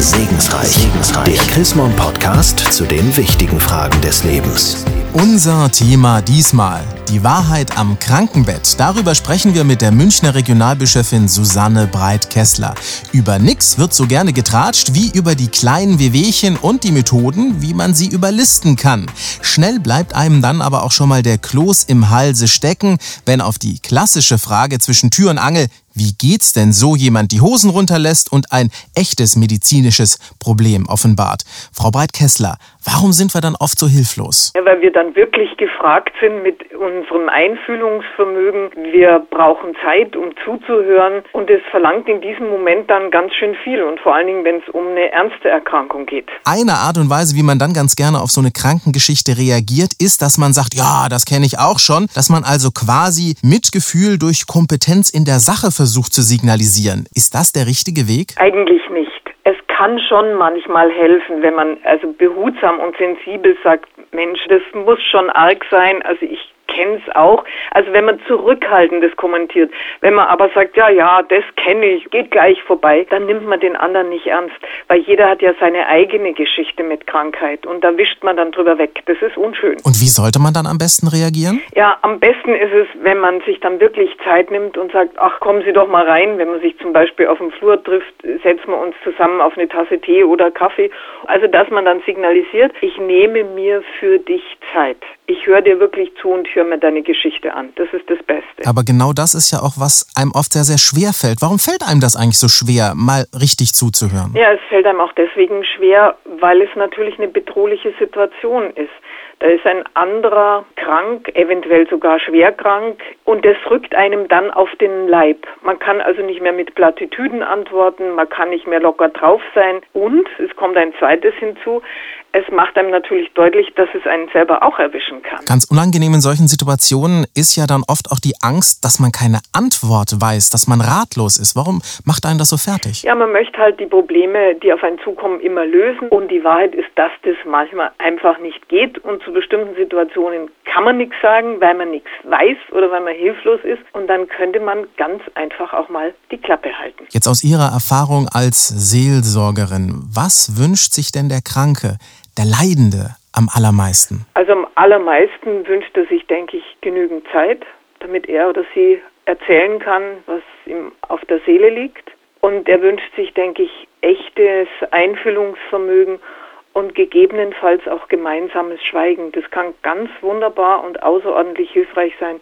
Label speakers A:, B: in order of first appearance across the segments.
A: Segensreich. Segensreich. Der Chrismon Podcast zu den wichtigen Fragen des Lebens.
B: Unser Thema diesmal, die Wahrheit am Krankenbett. Darüber sprechen wir mit der Münchner Regionalbischöfin Susanne Breit-Kessler. Über nix wird so gerne getratscht wie über die kleinen Wehwehchen und die Methoden, wie man sie überlisten kann. Schnell bleibt einem dann aber auch schon mal der Kloß im Halse stecken, wenn auf die klassische Frage zwischen Tür und Angel, wie geht's denn so jemand die Hosen runterlässt und ein echtes medizinisches Problem offenbart? Frau Breit-Kessler, warum sind wir dann oft so hilflos?
C: Ja, weil wir dann wirklich gefragt sind mit unserem Einfühlungsvermögen. Wir brauchen Zeit, um zuzuhören und es verlangt in diesem Moment dann ganz schön viel und vor allen Dingen, wenn es um eine ernste Erkrankung geht.
B: Eine Art und Weise, wie man dann ganz gerne auf so eine Krankengeschichte reagiert, ist, dass man sagt, ja, das kenne ich auch schon, dass man also quasi Mitgefühl durch Kompetenz in der Sache versucht versucht zu signalisieren. Ist das der richtige Weg?
C: Eigentlich nicht. Es kann schon manchmal helfen, wenn man also behutsam und sensibel sagt, Mensch, das muss schon arg sein. Also ich kenne es auch. Also wenn man zurückhaltendes kommentiert, wenn man aber sagt, ja, ja, das kenne ich, geht gleich vorbei, dann nimmt man den anderen nicht ernst, weil jeder hat ja seine eigene Geschichte mit Krankheit und da wischt man dann drüber weg. Das ist unschön.
B: Und wie sollte man dann am besten reagieren?
C: Ja, am besten ist es, wenn man sich dann wirklich Zeit nimmt und sagt, ach, kommen Sie doch mal rein, wenn man sich zum Beispiel auf dem Flur trifft, setzen wir uns zusammen auf eine Tasse Tee oder Kaffee. Also, dass man dann signalisiert, ich nehme mir für dich Zeit. Ich höre dir wirklich zu und höre mir deine Geschichte an. Das ist das Beste.
B: Aber genau das ist ja auch, was einem oft sehr, sehr schwer fällt. Warum fällt einem das eigentlich so schwer, mal richtig zuzuhören?
C: Ja, es fällt einem auch deswegen schwer, weil es natürlich eine bedrohliche Situation ist. Da ist ein anderer krank, eventuell sogar schwer krank und das rückt einem dann auf den Leib. Man kann also nicht mehr mit Plattitüden antworten, man kann nicht mehr locker drauf sein und es kommt ein zweites hinzu, es macht einem natürlich deutlich, dass es einen selber auch erwischen kann.
B: Ganz unangenehm in solchen Situationen ist ja dann oft auch die Angst, dass man keine Antwort weiß, dass man ratlos ist. Warum macht einen das so fertig?
C: Ja, man möchte halt die Probleme, die auf einen zukommen, immer lösen. Und die Wahrheit ist, dass das manchmal einfach nicht geht. Und zu bestimmten Situationen kann man nichts sagen, weil man nichts weiß oder weil man hilflos ist. Und dann könnte man ganz einfach auch mal die Klappe halten.
B: Jetzt aus Ihrer Erfahrung als Seelsorgerin, was wünscht sich denn der Kranke? der Leidende am allermeisten?
C: Also am allermeisten wünscht er sich, denke ich, genügend Zeit, damit er oder sie erzählen kann, was ihm auf der Seele liegt. Und er wünscht sich, denke ich, echtes Einfühlungsvermögen und gegebenenfalls auch gemeinsames Schweigen. Das kann ganz wunderbar und außerordentlich hilfreich sein,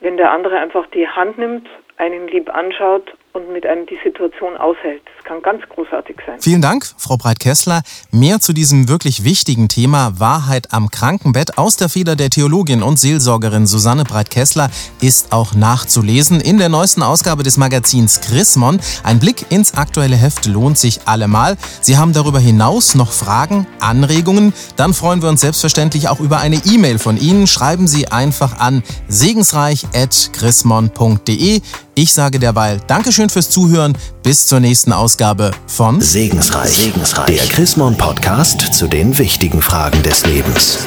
C: wenn der andere einfach die Hand nimmt, einen lieb anschaut und mit einem die Situation aushält. Das kann ganz großartig sein.
B: Vielen Dank, Frau Breit-Kessler. Mehr zu diesem wirklich wichtigen Thema Wahrheit am Krankenbett aus der Feder der Theologin und Seelsorgerin Susanne Breit-Kessler ist auch nachzulesen in der neuesten Ausgabe des Magazins Chrismon. Ein Blick ins aktuelle Heft lohnt sich allemal. Sie haben darüber hinaus noch Fragen, Anregungen? Dann freuen wir uns selbstverständlich auch über eine E-Mail von Ihnen. Schreiben Sie einfach an segensreich.chrismon.de. Ich sage derweil Dankeschön fürs Zuhören. Bis zur nächsten Ausgabe von
A: Segensreich. Segensreich. Der Chrismon Podcast zu den wichtigen Fragen des Lebens.